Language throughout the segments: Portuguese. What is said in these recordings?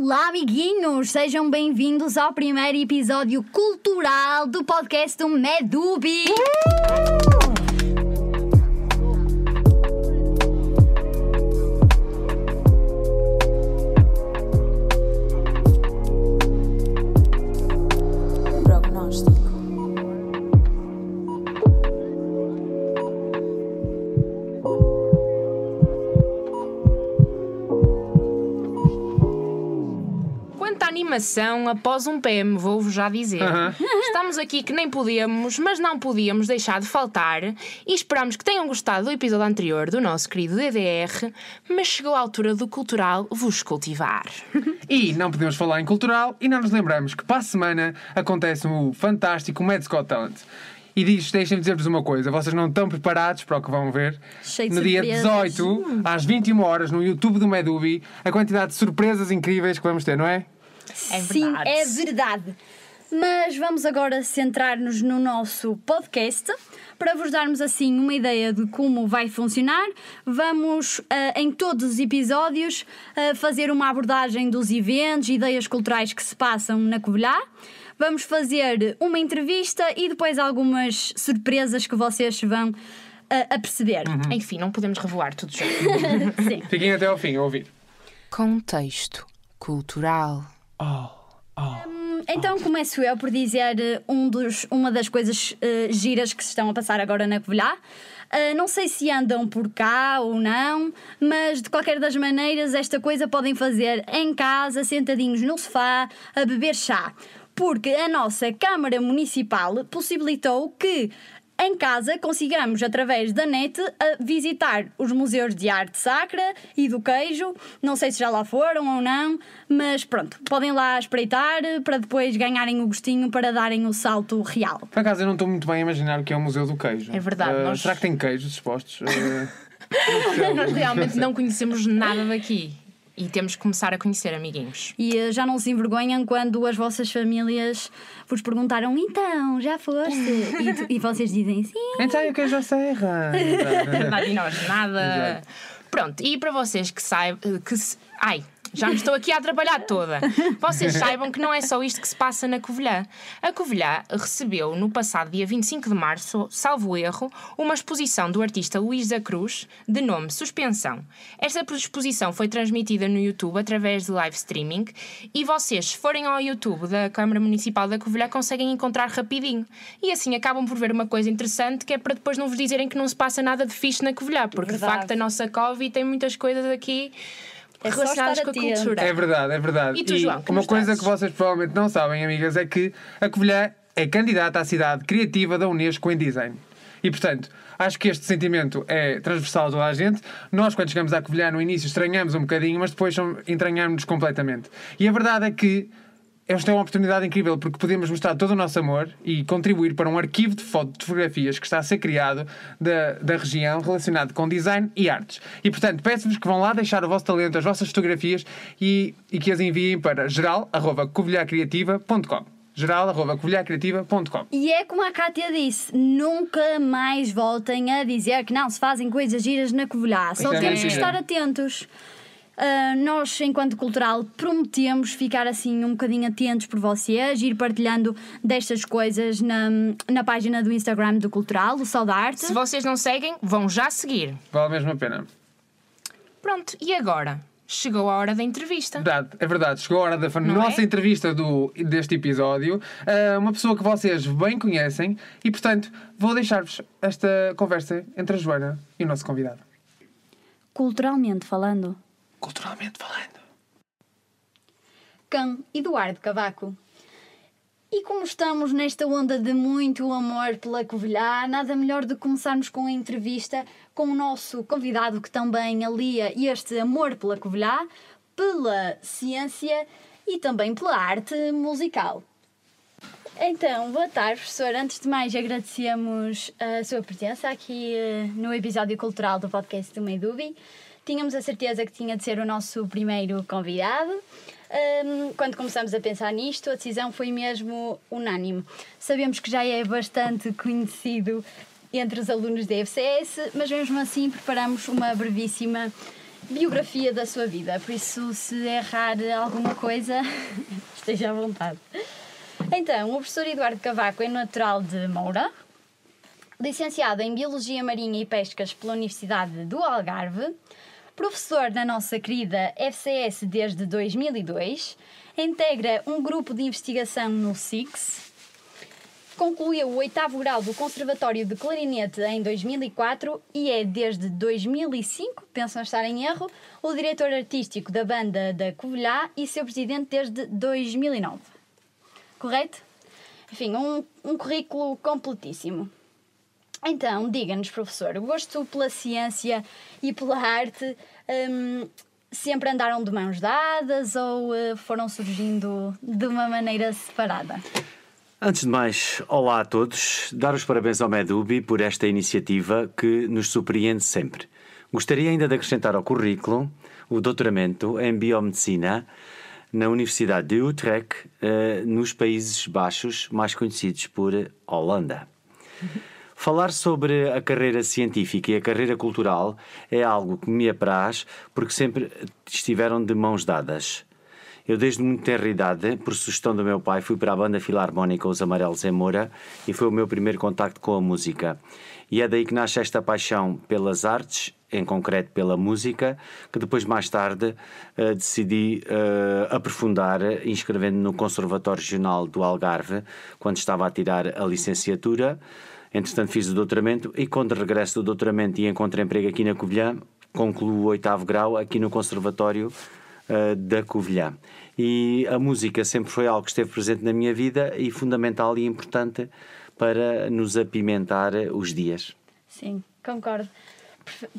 Olá, amiguinhos! Sejam bem-vindos ao primeiro episódio cultural do podcast do Medubi! Prognóstico. Animação, após um PM, vou-vos já dizer. Estamos aqui que nem podíamos, mas não podíamos deixar de faltar e esperamos que tenham gostado do episódio anterior do nosso querido DDR, mas chegou a altura do cultural vos cultivar. E não podemos falar em cultural e não nos lembramos que para a semana acontece o fantástico Mad Scott Talent. E diz, deixem-me dizer-vos uma coisa, vocês não estão preparados para o que vão ver. Cheio de no dia surpresas. 18, às 21 horas, no YouTube do Medubi, a quantidade de surpresas incríveis que vamos ter, não é? É Sim, é verdade. Mas vamos agora centrar-nos no nosso podcast. Para vos darmos assim uma ideia de como vai funcionar, vamos ah, em todos os episódios ah, fazer uma abordagem dos eventos, ideias culturais que se passam na Covilhã. Vamos fazer uma entrevista e depois algumas surpresas que vocês vão ah, a perceber. Enfim, não podemos revelar tudo já. Sim. Fiquem até ao fim a ouvir. Contexto cultural. Oh, oh. Então começo eu por dizer eh, um dos, uma das coisas eh, giras que se estão a passar agora na Covilhã. Eh, não sei se andam por cá ou não, mas de qualquer das maneiras esta coisa podem fazer em casa, sentadinhos no sofá, a beber chá. Porque a nossa Câmara Municipal possibilitou que em casa consigamos, através da net, a visitar os museus de arte sacra e do queijo. Não sei se já lá foram ou não, mas pronto, podem lá espreitar para depois ganharem o gostinho para darem o salto real. Por acaso eu não estou muito bem a imaginar o que é o Museu do Queijo. É verdade, Ah, nós- Será que tem queijos expostos? Ah, Nós realmente não conhecemos nada daqui. E temos que começar a conhecer, amiguinhos. E eh, já não se envergonham quando as vossas famílias vos perguntaram: então, já foste? E, tu- e vocês dizem sim. então e o queijo à serra? Nada e nós, nada. Exato. Pronto, e para vocês que saibam. Que se... Ai, já me estou aqui a atrapalhar toda. Vocês saibam que não é só isto que se passa na Covilhã. A Covilhã recebeu no passado dia 25 de março, salvo erro, uma exposição do artista Luís da Cruz, de nome Suspensão. Esta exposição foi transmitida no YouTube através de live streaming e vocês, se forem ao YouTube da Câmara Municipal da Covilhã, conseguem encontrar rapidinho. E assim acabam por ver uma coisa interessante que é para depois não vos dizerem que não se passa nada de fixe na Covilhã, porque de Verdade. facto a nossa Covid tem muitas coisas aqui É só relacionadas estar com a atento. cultura. É verdade, é verdade. E tu, João, uma coisa estás? que vocês provavelmente não sabem, amigas, é que a Covilhã é candidata à cidade criativa da Unesco em design. E, portanto, acho que este sentimento é transversal a toda a gente. Nós, quando chegamos à Covilhã, no início estranhamos um bocadinho, mas depois entranhamos-nos completamente. E a verdade é que esta é uma oportunidade incrível porque podemos mostrar todo o nosso amor e contribuir para um arquivo de foto- de fotografias que está a ser criado da, da região relacionado com design e artes. E portanto, peço-vos que vão lá deixar o vosso talento, as vossas fotografias e, e que as enviem para geral.covilhacriativa.com geral.covilhacriativa.com E é como a Cátia disse: nunca mais voltem a dizer que não se fazem coisas giras na Covilhã. Só é, temos que estar atentos. Ah, nós, enquanto cultural, prometemos ficar assim um bocadinho atentos por vocês, ir partilhando destas coisas na, na página do Instagram do Cultural, do Sol da Arte. Se vocês não seguem, vão já seguir. Vale mesmo a pena. Pronto, e agora? Chegou a hora da entrevista. Verdade, é verdade. Chegou a hora da Não nossa é? entrevista do, deste episódio. Ah, uma pessoa que vocês bem conhecem e, portanto, vou deixar-vos esta conversa entre a Joana e o nosso convidado. Culturalmente falando. Culturalmente falando. Cão Eduardo Cavaco. E como estamos nesta onda de muito amor pela Covilhã, nada melhor do que começarmos com a entrevista com o nosso convidado que também alia este amor pela Covilhã, pela ciência e também pela arte musical. Então, boa tarde, professor. Antes de mais, agradecemos a sua presença aqui eh, no episódio cultural do podcast do Medubi. Tínhamos a certeza que tinha de ser o nosso primeiro convidado. Ahm, quando começamos a pensar nisto, a decisão foi mesmo unânime. Sabemos que já é bastante conhecido entre os alunos da FCS, mas mesmo assim preparamos uma brevíssima biografia da sua vida, por isso, se errar alguma coisa, esteja à vontade. Então, o professor Eduardo Cavaco é natural de Moura, licenciado em Biologia Marinha e Pescas pela Universidade do Algarve, professor na nossa querida FCS desde 2002, integra um grupo de investigação no SIX, concluiu o oitavo grau do Conservatório de Clarinete em 2004 e é desde 2005, penso não estar em erro, o diretor artístico da banda da Covilhã e seu presidente desde 2009. Correto? Enfim, um, um currículo completíssimo. Então, diga-nos, professor, o gosto pela ciência e pela arte hum, sempre andaram de mãos dadas ou uh, foram surgindo de uma maneira separada? Antes de mais, olá a todos. Dar os parabéns ao Medubi por esta iniciativa que nos surpreende sempre. Gostaria ainda de acrescentar ao currículo o doutoramento em Biomedicina na Universidade de Utrecht, uh, nos Países Baixos, mais conhecidos por Holanda. Falar sobre a carreira científica e a carreira cultural é algo que me apraz porque sempre estiveram de mãos dadas. Eu, desde muito tenra idade, por sugestão do meu pai, fui para a banda filarmónica Os Amarelos em Moura e foi o meu primeiro contacto com a música. E é daí que nasce esta paixão pelas artes, em concreto pela música, que depois, mais tarde, uh, decidi uh, aprofundar, inscrevendo no Conservatório Regional do Algarve, quando estava a tirar a licenciatura. Entretanto, fiz o doutoramento e, quando regresso do doutoramento e encontro emprego aqui na Covilhã, concluo o oitavo grau aqui no Conservatório uh, da Covilhã. E a música sempre foi algo que esteve presente na minha vida e fundamental e importante para nos apimentar os dias. Sim, concordo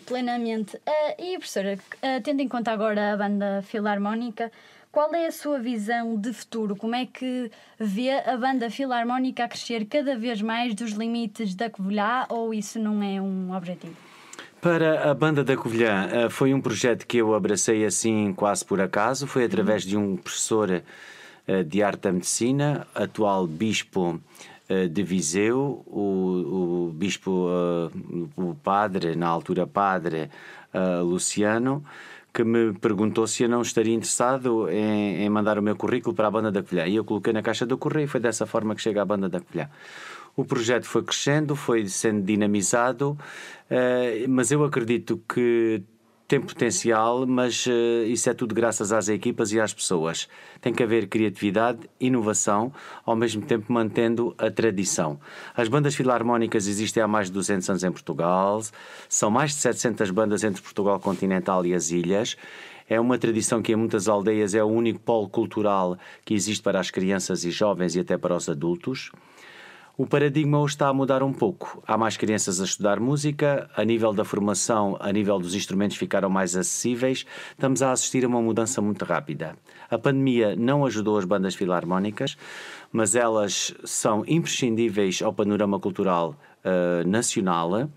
plenamente. Uh, e, professora, uh, tendo em conta agora a banda filarmónica, qual é a sua visão de futuro? Como é que vê a banda filarmónica a crescer cada vez mais dos limites da Covilhã ou isso não é um objetivo? Para a Banda da Covilhã, eh, foi um projeto que eu abracei assim quase por acaso. Foi através de um professor eh, de arte da medicina, atual bispo eh, de Viseu, o, o bispo, o padre, na altura padre, Luciano, que me perguntou se eu não estaria interessado em, em, mandar o meu currículo para a Banda da Colher. E eu coloquei na caixa do correio e foi dessa forma que chega à Banda da Colher. O projeto foi crescendo, foi sendo dinamizado, uh, mas eu acredito que tem potencial, mas uh, isso é tudo graças às equipas e às pessoas. Tem que haver criatividade, inovação, ao mesmo tempo mantendo a tradição. As bandas filarmónicas existem há mais de 200 anos em Portugal, são mais de 700 bandas entre Portugal continental e as ilhas. É uma tradição que em muitas aldeias é o único polo cultural que existe para as crianças e jovens e até para os adultos. O paradigma está a mudar um pouco. Há mais crianças a estudar música, a nível da formação, a nível dos instrumentos ficaram mais acessíveis. Estamos a assistir a uma mudança muito rápida. A pandemia não ajudou as bandas filarmónicas, mas elas são imprescindíveis ao panorama cultural uh, nacional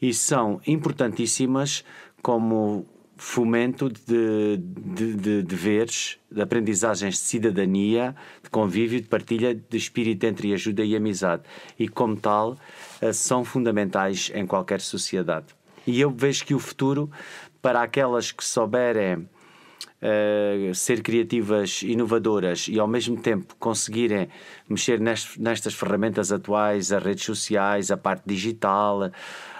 e são importantíssimas como fomento de, de, de deveres, de aprendizagens de cidadania, de convívio, de partilha, de espírito entre ajuda e amizade. E, como tal, eh, são fundamentais em qualquer sociedade. E eu vejo que o futuro, para aquelas que souberem Uh, ser criativas, inovadoras e ao mesmo tempo conseguirem mexer nestas ferramentas atuais, as redes sociais, a parte digital,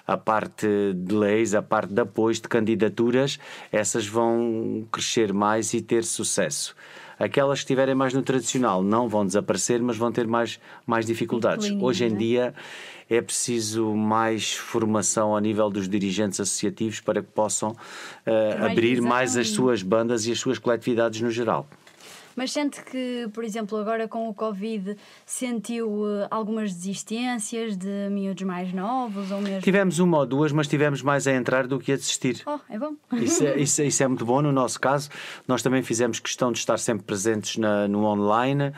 a parte de leis, a parte de apoios, de candidaturas, essas vão crescer mais e ter sucesso. Aquelas que estiverem mais no tradicional não vão desaparecer, mas vão ter mais, mais dificuldades. Hoje em né? dia é preciso mais formação a nível dos dirigentes associativos para que possam uh, abrir mais as suas bandas e as suas coletividades no geral. Mas sente que, por exemplo, agora com o Covid, sentiu uh, algumas desistências de miúdos mais novos ou mesmo... Tivemos uma ou duas, mas tivemos mais a entrar do que a desistir. Oh, é bom. Isso é, isso, isso é muito bom no nosso caso. Nós também fizemos questão de estar sempre presentes na, no online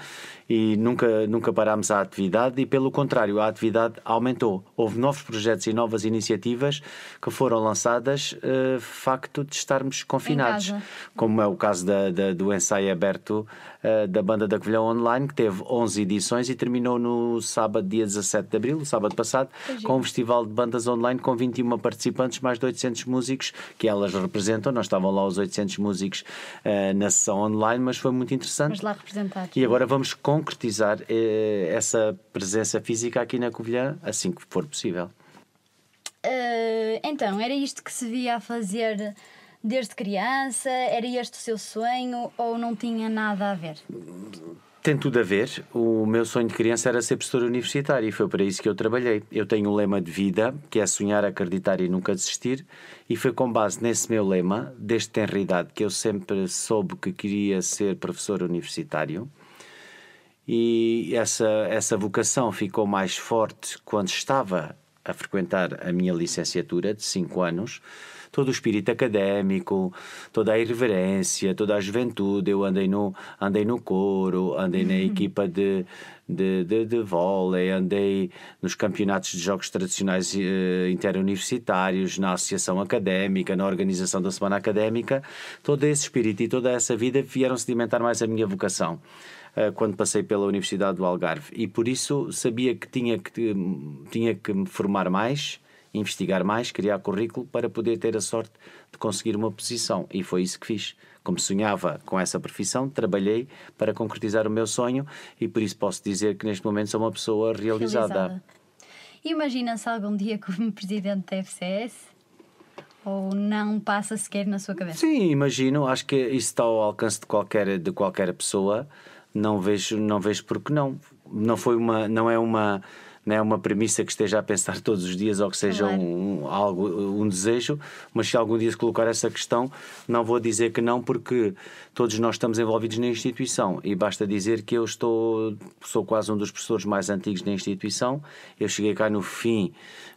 e nunca, nunca parámos a atividade e, pelo contrário, a atividade aumentou. Houve novos projetos e novas iniciativas que foram lançadas, uh, facto de estarmos confinados, como é o caso da, da, do ensaio aberto uh, da Banda da Covilhã Online, que teve 11 edições e terminou no sábado, dia 17 de abril, sábado passado, com um festival de bandas online com 21 participantes, mais de 800 músicos que elas representam. Nós estavam lá os 800 músicos uh, na sessão online, mas foi muito interessante. Mas lá representados. E agora vamos concretizar uh, essa presença física aqui na Covilhã assim que for possível. Então, era isto que se via a fazer desde criança? Era este o seu sonho ou não tinha nada a ver? Tem tudo a ver. O meu sonho de criança era ser professor universitário e foi para isso que eu trabalhei. Eu tenho um lema de vida que é sonhar, acreditar e nunca desistir, e foi com base nesse meu lema, desde tenra idade, que eu sempre soube que queria ser professor universitário. E essa, essa vocação ficou mais forte quando estava a frequentar a minha licenciatura de 5 anos, todo o espírito académico, toda a irreverência, toda a juventude. Eu andei no, andei no coro, andei na equipa de, de, de, de vôlei, andei nos campeonatos de jogos tradicionais uh, interuniversitários, na associação académica, na organização da semana académica. Todo esse espírito e toda essa vida vieram sedimentar mais a minha vocação. Eh, quando passei pela Universidade do Algarve e por isso sabia que tinha que, tinha que me formar mais, investigar mais, criar currículo para poder ter a sorte de conseguir uma posição e foi isso que fiz. Como sonhava com essa profissão, trabalhei para concretizar o meu sonho e por isso posso dizer que neste momento sou uma pessoa realizada. realizada. Imagina-se algum dia como presidente da FCS? Ou não passa sequer na sua cabeça? Sim, imagino. Acho que isso está ao alcance de qualquer, de qualquer pessoa não vejo, não vejo porque não. Não foi uma, não é uma, não é uma premissa que esteja a pensar todos os dias ou que seja claro. um, algo, um desejo, mas se algum dia se colocar essa questão, não vou dizer que não, porque todos nós estamos envolvidos na instituição e basta dizer que eu estou, sou quase um dos professores mais antigos da instituição. Eu cheguei cá no fim,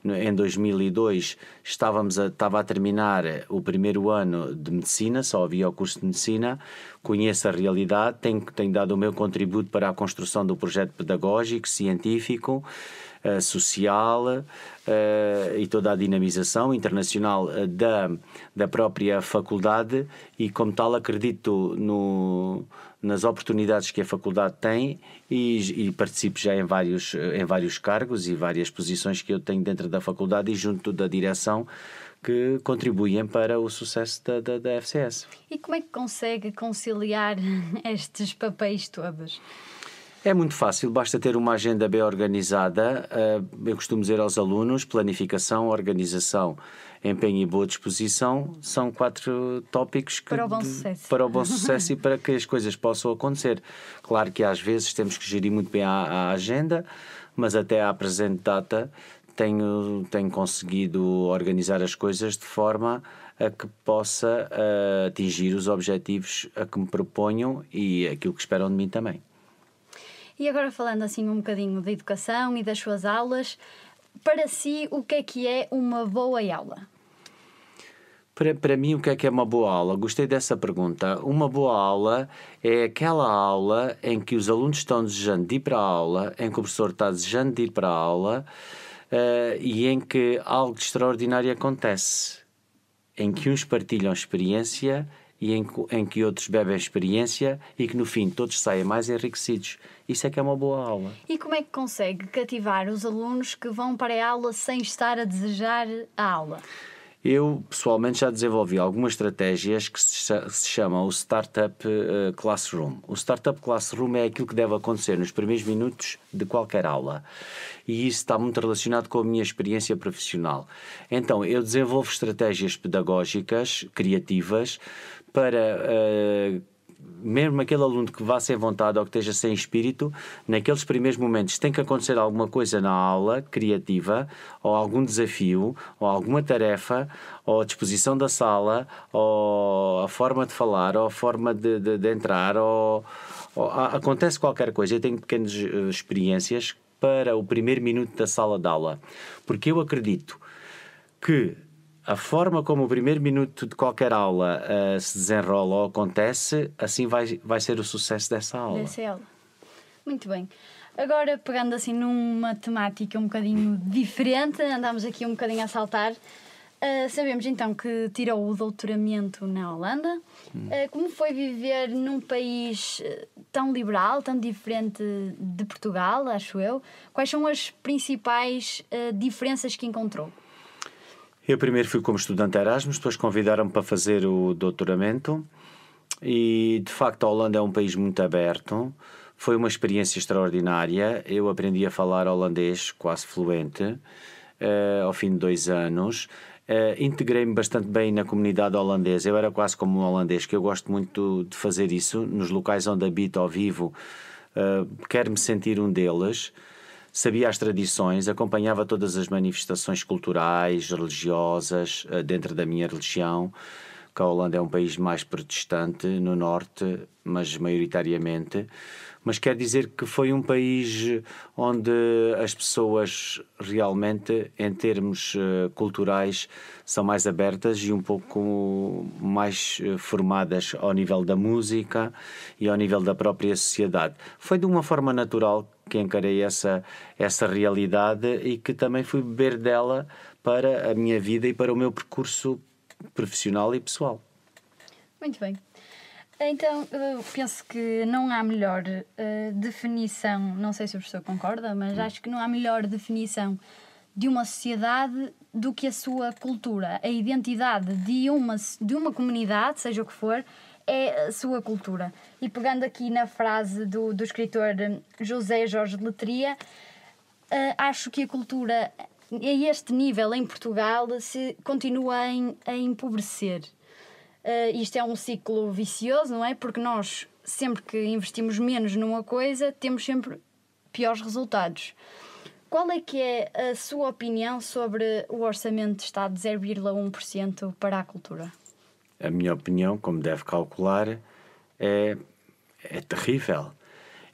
em 2002, estávamos a, estava a terminar o primeiro ano de medicina, só havia o curso de medicina conheço a realidade, tenho, tenho dado o meu contributo para a construção do projeto pedagógico, científico, uh, social uh, e toda a dinamização internacional uh, da, da própria faculdade. E, como tal, acredito no, nas oportunidades que a faculdade tem e, e, participo já em vários, em vários cargos e várias posições que eu tenho dentro da faculdade e junto da direção que contribuem para o sucesso da, da, da FCS. E como é que consegue conciliar estes papéis todos? É muito fácil, basta ter uma agenda bem organizada. Eh, eu costumo dizer aos alunos: planificação, organização, empenho e boa disposição são quatro tópicos que, para o bom sucesso, para o bom sucesso e para que as coisas possam acontecer. Claro que às vezes temos que gerir muito bem a, a agenda, mas até à presente data tenho, tenho conseguido organizar as coisas de forma a que possa uh, atingir os objetivos a que me proponham e aquilo que esperam de mim também. E agora falando assim um bocadinho da educação e das suas aulas, para si o que é que é uma boa aula? Para, para mim, o que é que é uma boa aula? Gostei dessa pergunta. Uma boa aula é aquela aula em que os alunos estão desejando de ir para a aula, em que o professor está desejando de ir para a aula, uh, e em que algo extraordinário acontece, em que uns partilham experiência e em, em que outros bebem experiência e que no fim todos saem mais enriquecidos. Isso é que é uma boa aula. E como é que consegue cativar os alunos que vão para a aula sem estar a desejar a aula? Eu, pessoalmente, já desenvolvi algumas estratégias que se chamam o Startup eh, Classroom. O Startup Classroom é aquilo que deve acontecer nos primeiros minutos de qualquer aula. E isso está muito relacionado com a minha experiência profissional. Então, eu desenvolvo estratégias pedagógicas, criativas, para uh, mesmo aquele aluno que vá sem vontade ou que esteja sem espírito, naqueles primeiros momentos tem que acontecer alguma coisa na aula criativa, ou algum desafio, ou alguma tarefa, ou a disposição da sala, ou a forma de falar, ou a forma de, de, de entrar, ou, ou a, acontece qualquer coisa. Eu tenho pequenas uh, experiências para o primeiro minuto da sala de aula, porque eu acredito que a forma como o primeiro minuto de qualquer aula uh, se desenrola ou acontece, assim vai, vai ser o sucesso dessa aula. Dessa aula. Muito bem. Agora, pegando assim numa temática um bocadinho diferente, andamos aqui um bocadinho a saltar. Uh, sabemos então que tirou o doutoramento na Holanda. Uh, como foi viver num país uh, tão liberal, tão diferente de Portugal, acho eu? Quais são as principais diferenças que encontrou? Eu primeiro fui como estudante Erasmus, depois convidaram-me para fazer o doutoramento e de facto a Holanda é um país muito aberto. Foi uma experiência extraordinária. Eu aprendi a falar holandês quase fluente ao fim de dois anos. Uh, Integrei-me bastante bem na comunidade holandesa. Eu era quase como um holandês, que eu gosto muito de fazer isso nos locais onde habito ou vivo. Uh, Quero-me sentir um deles. Sabia as tradições, acompanhava todas as manifestações culturais, religiosas, uh, dentro da minha religião. Que a Holanda é um país mais protestante no norte, mas maioritariamente mas quer dizer que foi um país onde as pessoas realmente, em termos uh, culturais, são mais abertas e um pouco mais uh, formadas ao nível da música e ao nível da própria sociedade. Foi de uma forma natural que encarei essa, essa realidade e que também fui beber dela para a minha vida e para o meu percurso profissional e pessoal. Muito bem. Então, eu penso que não há melhor uh, definição, não sei se o professor concorda, mas acho que não há melhor definição de uma sociedade do que a sua cultura. A identidade de uma, de uma comunidade, seja o que for, é a sua cultura. E pegando aqui na frase do, do escritor José Jorge Letria, uh, acho que a cultura a este nível em Portugal se continua a, a empobrecer. Uh, isto é um ciclo vicioso, não é? Porque nós, sempre que investimos menos numa coisa, temos sempre piores resultados. Qual é que é a sua opinião sobre o orçamento de Estado de 0,1% para a cultura? A minha opinião, como deve calcular, é, é terrível.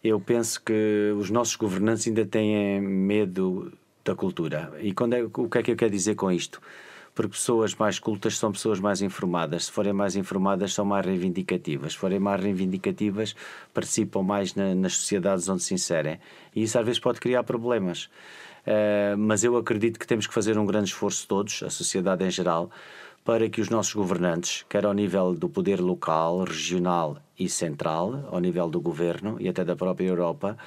Eu penso que os nossos governantes ainda têm medo da cultura. E quando é, o que é que eu quero dizer com isto? Porque pessoas mais cultas são pessoas mais informadas. Se forem mais informadas, são mais reivindicativas. Se forem mais reivindicativas, participam mais na, nas sociedades onde se inserem. E isso às vezes pode criar problemas. Uh, mas eu acredito que temos que fazer um grande esforço todos, a sociedade em geral, para que os nossos governantes, quer ao nível do poder local, regional e central, ao nível do governo e até da própria Europa,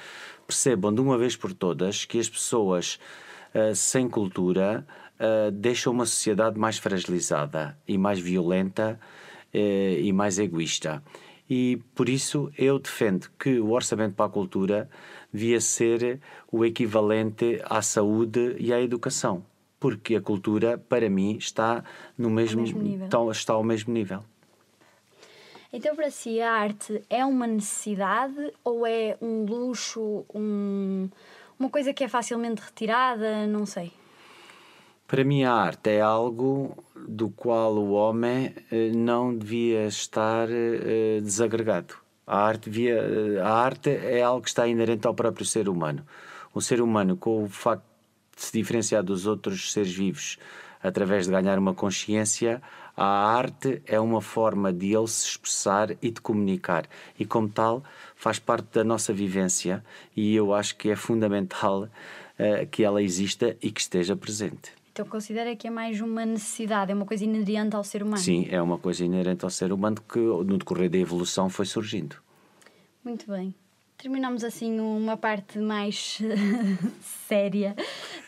percebam de uma vez por todas que as pessoas uh, sem cultura uh, deixa uma sociedade mais fragilizada e mais violenta uh, e mais egoísta. E por isso eu defendo que o orçamento para a cultura devia ser o equivalente à saúde e à educação, porque a cultura, para mim, está no mesmo, ao mesmo nível. Tá, está ao mesmo nível. Então, para si, a arte é uma necessidade ou é um luxo, um, uma coisa que é facilmente retirada? Não sei. Para mim, a arte é algo do qual o homem eh, não devia estar eh, desagregado. A arte, devia, eh, a arte é algo que está inerente ao próprio ser humano. O ser humano, com o facto de se diferenciar dos outros seres vivos através de ganhar uma consciência, a arte é uma forma de ele se expressar e de comunicar. E, como tal, faz parte da nossa vivência e eu acho que é fundamental uh, que ela exista e que esteja presente. Então considera que é mais uma necessidade, é uma coisa inerente ao ser humano? Sim, é uma coisa inerente ao ser humano que no decorrer da evolução foi surgindo. Muito bem. Terminamos assim uma parte mais séria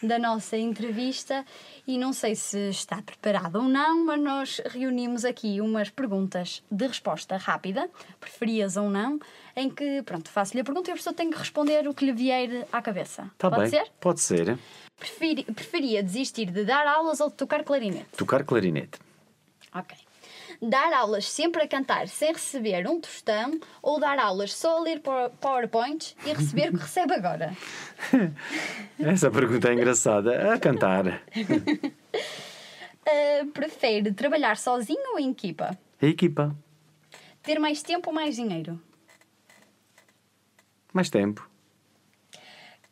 da nossa entrevista e não sei se está preparado ou não, mas nós reunimos aqui umas perguntas de resposta rápida, preferias ou não, em que, pronto, faço-lhe a pergunta e a pessoa tem que responder o que lhe vier à cabeça. Tá Pode bem, ser? Pode ser. Preferi, preferia desistir de dar aulas ou de tocar clarinete? Tocar clarinete. Ok. Dar aulas sempre a cantar sem receber um tostão ou dar aulas só a ler PowerPoints e receber o que recebe agora? Essa pergunta é engraçada. A cantar. uh, prefere trabalhar sozinho ou em equipa? A equipa. Ter mais tempo ou mais dinheiro? Mais tempo.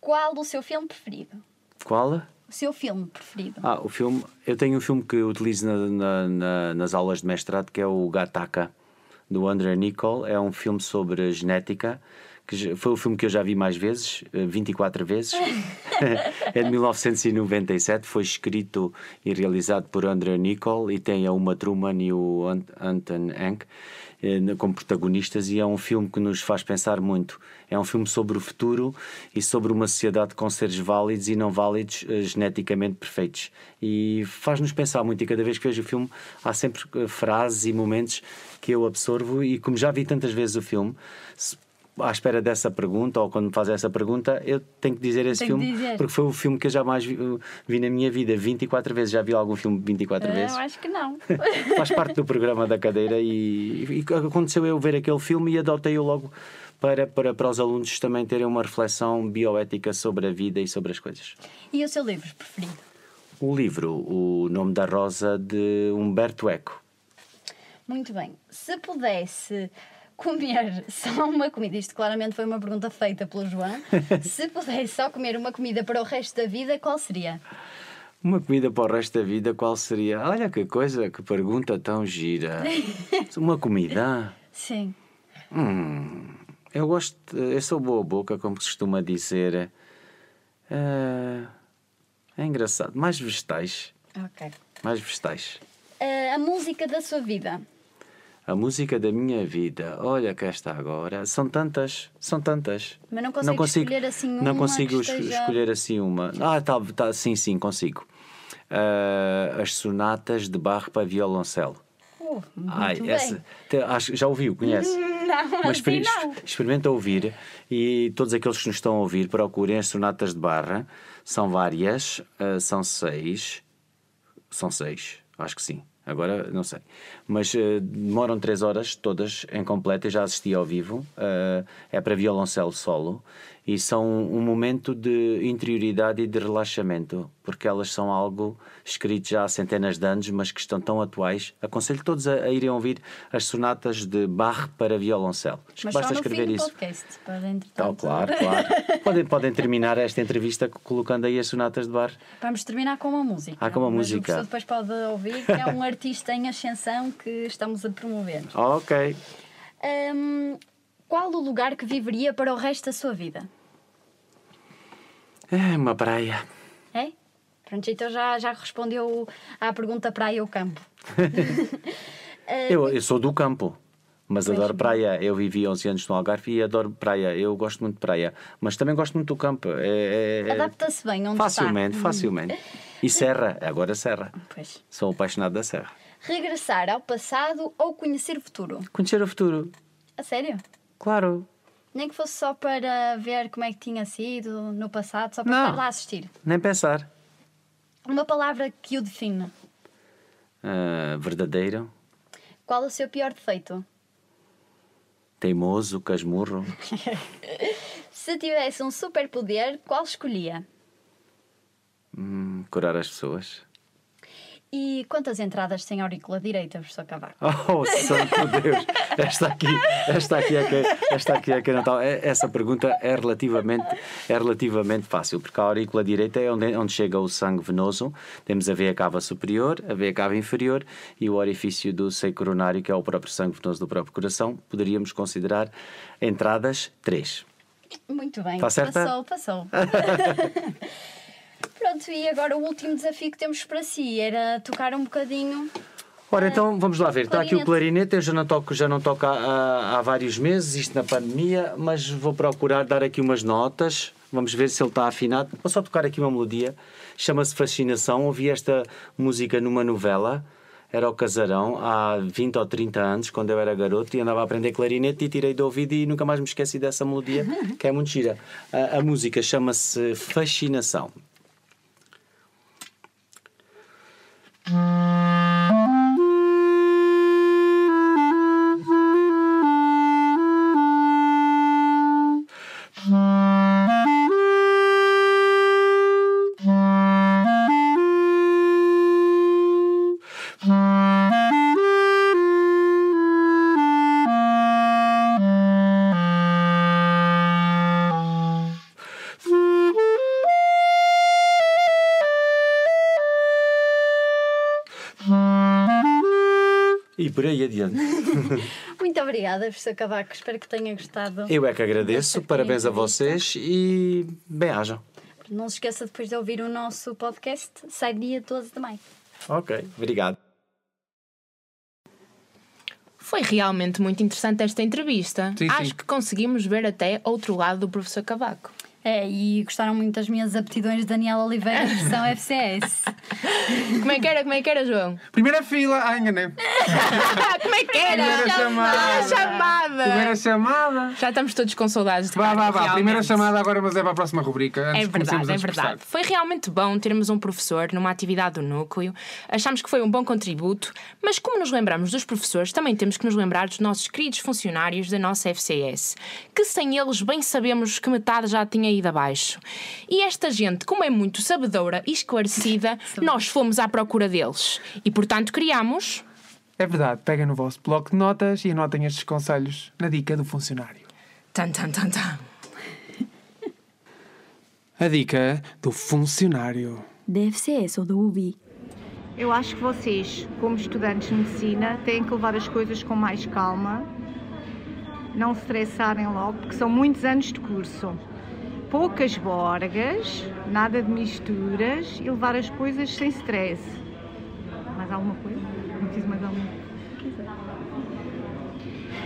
Qual o seu filme preferido? Qual? O seu filme preferido? Ah, o filme. Eu tenho um filme que utilizo na, na, na, nas aulas de mestrado que é o Gataca, do André Nicol. É um filme sobre genética. Que foi o filme que eu já vi mais vezes, eh, 24 vezes. é de 1997. Foi escrito e realizado por André Nicol e tem a Uma Truman e o Ant- Anton Hank eh, como protagonistas e é um filme que nos faz pensar muito. É um filme sobre o futuro e sobre uma sociedade com seres válidos e não válidos, eh, geneticamente perfeitos. E faz-nos pensar muito e cada vez que vejo o filme há sempre eh, frases e momentos que eu absorvo e como já vi tantas vezes o filme, à espera dessa pergunta ou quando me fazem essa pergunta, eu tenho que dizer esse que filme dizer. porque foi o filme que eu jamais vi, vi na minha vida 24 vezes. Já vi algum filme 24 Ah, vezes? Eu acho que não. faz parte do programa da cadeira e, e aconteceu eu ver aquele filme e adotei-o logo para, para, para os alunos também terem uma reflexão bioética sobre a vida e sobre as coisas. E o seu livro preferido? O livro, O Nome da Rosa, de Humberto Eco. Muito bem. Se pudesse comer só uma comida, isto claramente foi uma pergunta feita pelo João. Se pudesse só comer uma comida para o resto da vida, qual seria? Uma comida para o resto da vida, qual seria? Olha que coisa, que pergunta tão gira. Uma comida? Sim. Hum, eu gosto, eu sou boa boca, como se costuma dizer. É, é engraçado. Mais vegetais. Ok. Mais vegetais. Ah, a música da sua vida? A música da minha vida, olha que está agora. São tantas, são tantas. Mas não consegue escolher assim uma Não consigo esteja- escolher assim uma. Ah, tá, tá, sim, sim, consigo. Ah, as sonatas de Bach para violoncelo. Uh, muito Ai, essa, te- acho, já ouviu, conhece? Não, Mas assim não. experimenta ouvir e todos aqueles que nos estão a ouvir procurem as sonatas de barra. São várias, ah, são seis. São seis, acho que sim. Agora não sei. Mas ah, demoram três horas todas em completo. Eu já assisti ao vivo. Ah, é para violoncelo solo. E são um momento de interioridade e de relaxamento, porque elas são algo escrito já há centenas de anos, mas que estão tão atuais. Aconselho todos a, a irem ouvir as sonatas de Bach para violoncelo. Mas basta só no escrever fim do isso. podcast. Para, entretanto, Oh, claro, claro. podem, podem terminar esta entrevista colocando aí as sonatas de bar. Vamos terminar com uma música. Ah, com uma Mas o música. professor depois pode ouvir que é um artista em ascensão que estamos a promover. Ok. Hum, qual o lugar que viveria para o resto da sua vida? É uma praia. É? Pronto, então já, já respondeu à pergunta praia ou campo. Eu, eu sou do campo, mas Pois. adoro praia. Eu vivi 11 anos no Algarve e adoro praia. Eu gosto muito de praia, mas também gosto muito do campo. É, é- é- Adapta-se bem onde facilmente, está. facilmente. E serra, agora serra. Pois. Sou apaixonado da serra. Regressar ao passado ou conhecer o futuro? Conhecer o futuro, A sério? Claro. Nem que fosse só para ver como é que tinha sido no passado, só para Não. estar lá a assistir. Nem pensar. Uma palavra que o define. Ah, verdadeiro, Qual o seu pior defeito? teimoso, casmurro. Se tivesse um superpoder, qual escolhia? Hum, curar as pessoas. E quantas entradas tem a aurícula direita, professor Cavaco? Oh, santo Deus! Esta aqui, esta aqui é que, esta aqui é que não está. É- Essa pergunta é relativamente, é relativamente fácil, porque a aurícula direita é onde, onde chega o sangue venoso. Temos a veia cava superior, a veia cava inferior e o orifício do seio coronário, que é o próprio sangue venoso do próprio coração. Poderíamos considerar entradas três. Muito bem, Tá certa? passou, passou. Pronto, e agora o último desafio que temos para si era tocar um bocadinho. Ora, então vamos lá ver. Está aqui o Clarinete. eu já não toco, já não toco há, há- há vários meses, isto na pandemia, mas vou procurar dar aqui umas notas. Vamos ver se ele está afinado. Vou só tocar aqui uma melodia. Chama-se Fascinação. Ouvi esta música numa novela. Era o Casarão, há 20 ou 30 anos, quando eu era garoto, e andava a aprender clarinete e tirei do ouvido e nunca mais me esqueci dessa melodia, que é muito gira. A, a música chama-se Fascinação. E Muito obrigada, professor Cavaco. Espero que tenha gostado. Eu é que agradeço, parabéns a vocês e bem-ajam. Não se esqueça depois de ouvir o nosso podcast. Sai dia 12 de maio. Ok, obrigado. Foi realmente muito interessante esta entrevista. Sim, sim. Acho que conseguimos ver até outro lado do professor Cavaco. É, e gostaram muito das minhas aptidões de Daniela Oliveira, versão FCS. Como é que era? Como é que era, João? Primeira fila. Ah, enganei. Como é que era? Primeira chamada. Primeira chamada. Primeira chamada. Já estamos todos com saudades de Vá, vá, vá. Primeira chamada agora, mas é para a próxima rubrica. Antes É verdade, é verdade. Foi realmente bom termos um professor numa atividade do núcleo. Achamos que foi um bom contributo, mas como nos lembramos dos professores, também temos que nos lembrar dos nossos queridos funcionários da nossa FCS, que sem eles bem sabemos que metade já tinha ido abaixo. E esta gente, como é muito sabedora e esclarecida, nós fomos à procura deles. E portanto criamos. É verdade. Peguem no vosso bloco de notas e anotem estes conselhos na dica do funcionário. Tan, tan, tan, tan. A dica do funcionário. Da FCS ou da UBI. Eu acho que vocês, como estudantes de medicina, têm que levar as coisas com mais calma, não se estressarem logo, porque são muitos anos de curso. Poucas borgas, nada de misturas e levar as coisas sem stress. Mais alguma coisa? Não preciso mais alguma coisa?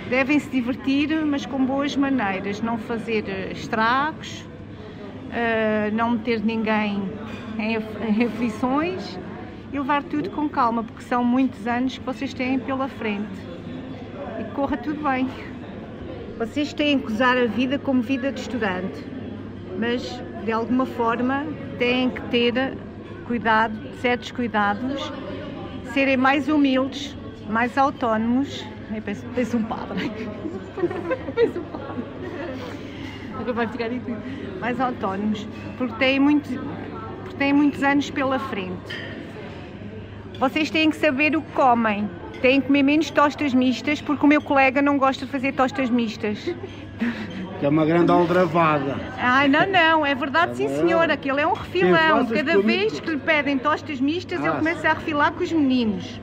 Devem se divertir, mas com boas maneiras, não fazer eh, estragos, eh, não meter ninguém em af- em aflições e levar tudo com calma, porque são muitos anos que vocês têm pela frente. E corra tudo bem. Vocês têm que usar a vida como vida de estudante, mas de alguma forma têm que ter cuidado, certos cuidados, serem mais humildes, mais autónomos. Ai, penso, penso um padre. penso um padre. Vai ficar. Mais autónomos, porque têm, muito, porque têm muitos anos pela frente. Vocês têm que saber o que comem. Têm que comer menos tostas mistas, porque o meu colega não gosta de fazer tostas mistas. Que é uma grande aldrabada. Ai, não, não, é verdade, sim, senhor. Aquele é um refilão. Cada vez que lhe pedem tostas mistas, ele Ah. começa a refilar com os meninos.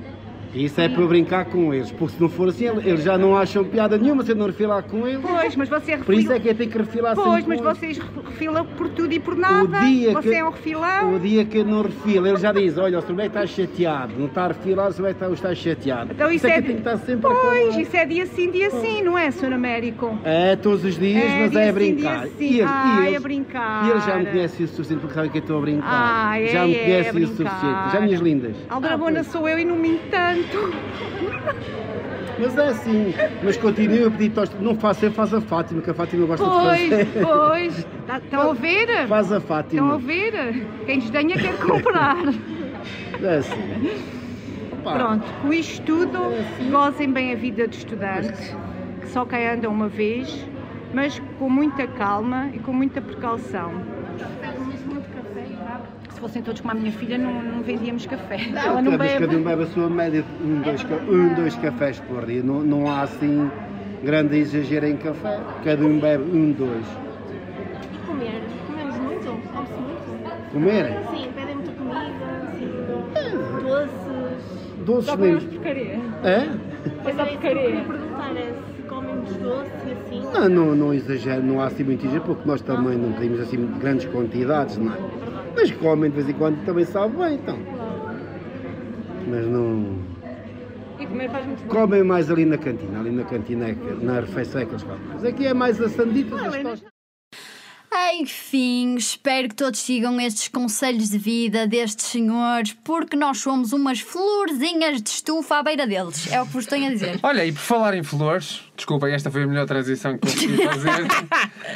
Isso é para brincar com eles, porque se não for assim, eles já não acham piada nenhuma se eu não refilar com eles. Pois, mas você Por isso refila. é que eu tenho que refilar Pois, sempre mas com eles. vocês refilam por tudo e por nada. dia Você que- é um refilão. O dia que eu não refilo, ele já diz, olha, o Sr. Beto está chateado, não está a refilar, o Sr. Beto está, está chateado. Então isso é é. que tenho que estar sempre a Pois, isso é dia sim, dia sim, não é, Sr. Américo? É, todos os dias, É, mas dia é a sim, brincar. dia sim. E eles, Ai, e eles, a brincar. E eles já me conhecem o suficiente porque sabem que eu estou a brincar. Já é, me é, a conhecem o brincar. suficiente. Já minhas lindas. Aldrabona Ah, sou eu e não me tanto. Pois. Mas é assim, mas continuo a pedir tosta. Não faço, eu faço a Fátima, que a Fátima gosta de Pois, fazer. pois. Tá- Estão a ver? Faz a Estão a Fátima. ver? Quem desdenha quer comprar. É assim. Pá, Pronto, com isto tudo, gozem bem a vida de estudante, que só quem anda uma vez, mas com muita calma e com muita precaução. Se fossem todos como a minha filha, não, não vendíamos café. Ela não Cada, cada um bebe. bebe a sua média de um, dois, ca- um, dois cafés por dia. Não, não há assim grande exagero em café. Cada um bebe um, dois. E comer? Comemos muito? Come-se muito? Comer? Sim, pedem muita comida, assim, doces. Doces nem. porcaria. É? Pois é, isso que eu perguntar é se comem muitos doces e assim. Não, não, não exagero, não há assim muito exagero, porque nós também não temos assim grandes quantidades, não é? Mas comem de vez em quando também sabe bem, então. Mas não. E comer faz muito bem. Comem mais ali na cantina, ali na cantina, é que- na refeição é que eles comem. Mas aqui é mais a sanditas, as tostas. Enfim, espero que todos sigam estes conselhos de vida destes senhores, porque nós somos umas florzinhas de estufa à beira deles. É o que vos tenho a dizer. Olha, e por falar em flores, desculpem, esta foi a melhor transição que consegui fazer.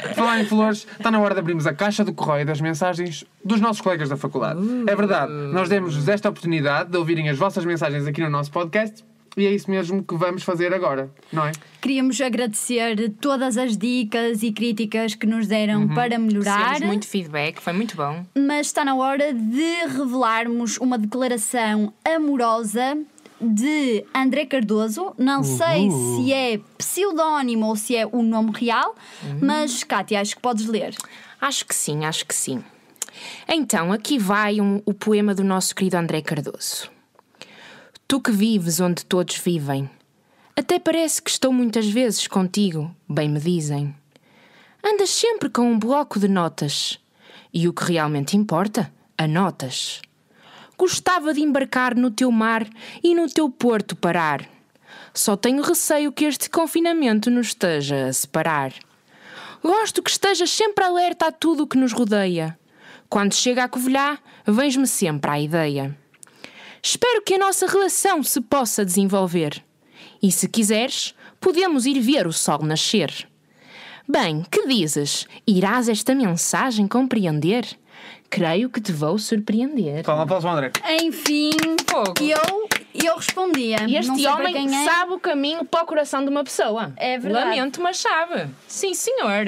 por falar em flores, está na hora de abrirmos a caixa do correio das mensagens dos nossos colegas da faculdade. É verdade, nós demos-vos esta oportunidade de ouvirem as vossas mensagens aqui no nosso podcast e é isso mesmo que vamos fazer agora, não é? Queríamos agradecer todas as dicas e críticas que nos deram para melhorar. Recebemos muito feedback, foi muito bom. mas está na hora de revelarmos uma declaração amorosa de André Cardoso. Não sei se é pseudónimo ou se é o nome real, mas Kátia, acho que podes ler. Acho que sim, acho que sim. Então, aqui vai um- o poema do nosso querido André Cardoso. Tu que vives onde todos vivem, Até parece que estou muitas vezes contigo, bem me dizem. Andas sempre com um bloco de notas. E o que realmente importa, anotas. Gostava de embarcar no teu mar e no teu porto parar. Só tenho receio que este confinamento nos esteja a separar. Gosto que estejas sempre alerta a tudo o que nos rodeia. Quando chega a Covilhá, vens-me sempre à ideia. Espero que a nossa relação se possa desenvolver. E se quiseres, podemos ir ver o sol nascer. Bem, que dizes? Irás esta mensagem compreender? Creio que te vou surpreender. Aplausos ao André. Enfim, Fogo. eu, eu respondia. Este homem é. sabe o caminho para o coração de uma pessoa. É verdade. Lamento, mas sabe. Sim, senhor.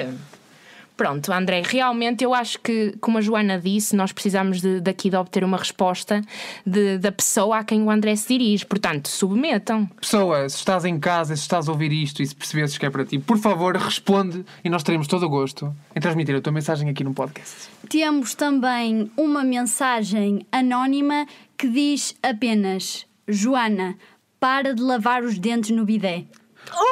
Pronto, André, realmente eu acho que, como a Joana disse, nós precisamos de, daqui de obter uma resposta de- da pessoa a quem o André se dirige. Portanto, submetam. Pessoa, se estás em casa, se estás a ouvir isto e se percebesses que é para ti, por favor, responde e nós teremos todo o gosto em transmitir a tua mensagem aqui no podcast. Temos também uma mensagem anónima que diz apenas: Joana, para de lavar os dentes no bidé.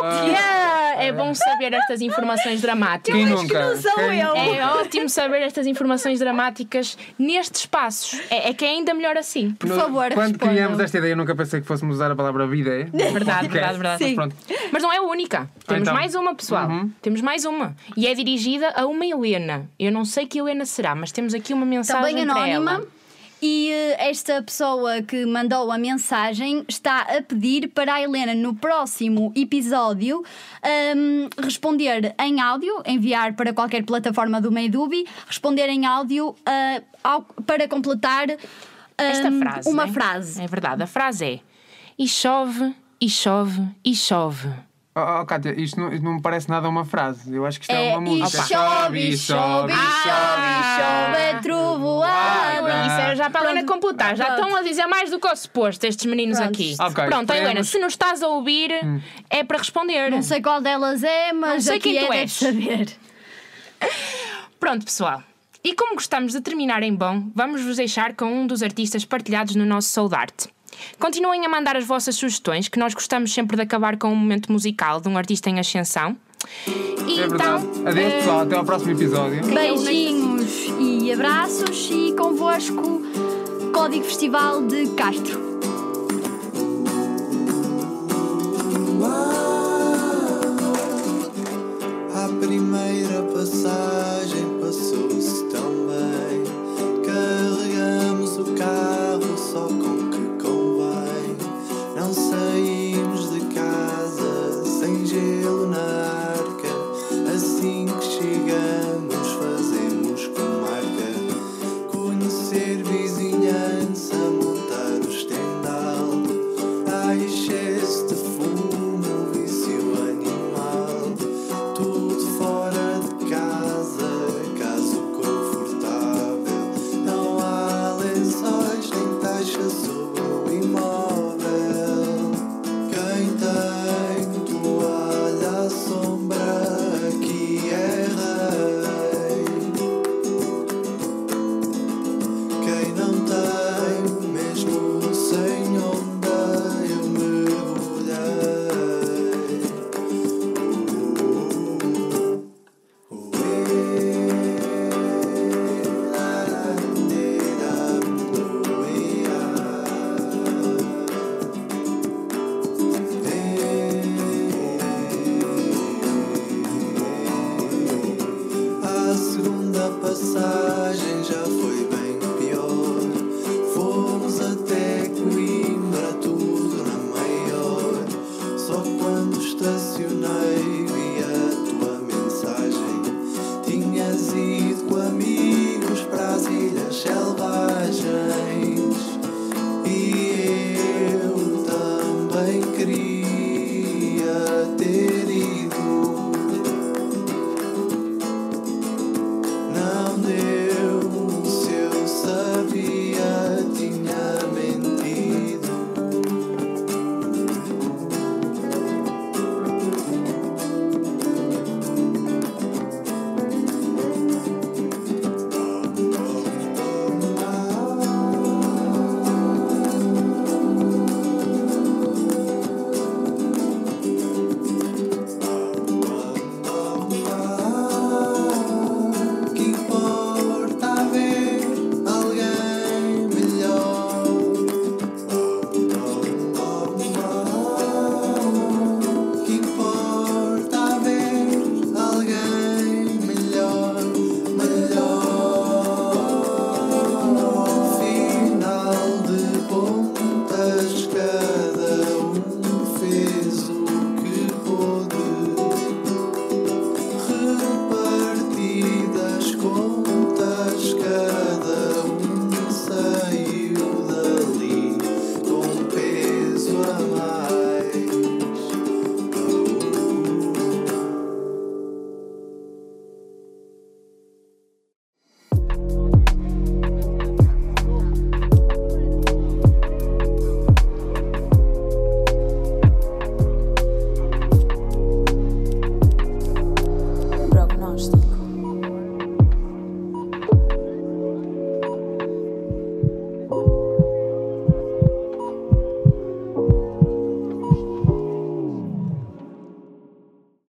Yeah! É bom saber estas informações dramáticas. Quem nunca? sou Quem- eu. É ótimo saber estas informações dramáticas nestes espaços. É, é que é ainda melhor assim. Por No- favor, Quando respondam. criamos esta ideia, eu nunca pensei que fôssemos usar a palavra bidé. Verdade, verdade, verdade. Sim. Pronto. Mas não é a única. Temos então. mais uma, pessoal. Temos mais uma. E é dirigida a uma Helena. Eu não sei que Helena será, mas temos aqui uma mensagem também para anónima. ela. E eh, esta pessoa que mandou a mensagem está a pedir para a Helena no próximo episódio ahm, responder em áudio, enviar para qualquer plataforma do Meidubi, responder em áudio ah, ao- para completar Esta ahm, frase. uma né? frase. É verdade. A frase é: E chove, e chove, e chove. Oh, oh, Kátia, isto não, isto não me parece nada uma frase. Eu acho que isto é, É, uma e música. chove, e chove, e chove, e chove, é trovoada. Ah, Isso era já para a Helena Pronto. completar. Já Pronto. estão a dizer mais do que o suposto, estes meninos Pronto. aqui. Ok, Pronto, podemos- Helena, se nos estás a ouvir, é para responder. Não sei qual delas é, mas Não sei aqui quem é, tu deve és. saber. Pronto, pessoal. E como gostamos de terminar em bom, vamos vos deixar com um dos artistas partilhados no nosso Soldarte. Continuem a mandar as vossas sugestões, que nós gostamos sempre de acabar com um momento musical de um artista em ascensão. E É verdade. então, Adeus, eh, pessoal. Até ao próximo episódio. Beijinhos e abraços e convosco Código Festival de Castro. Passagem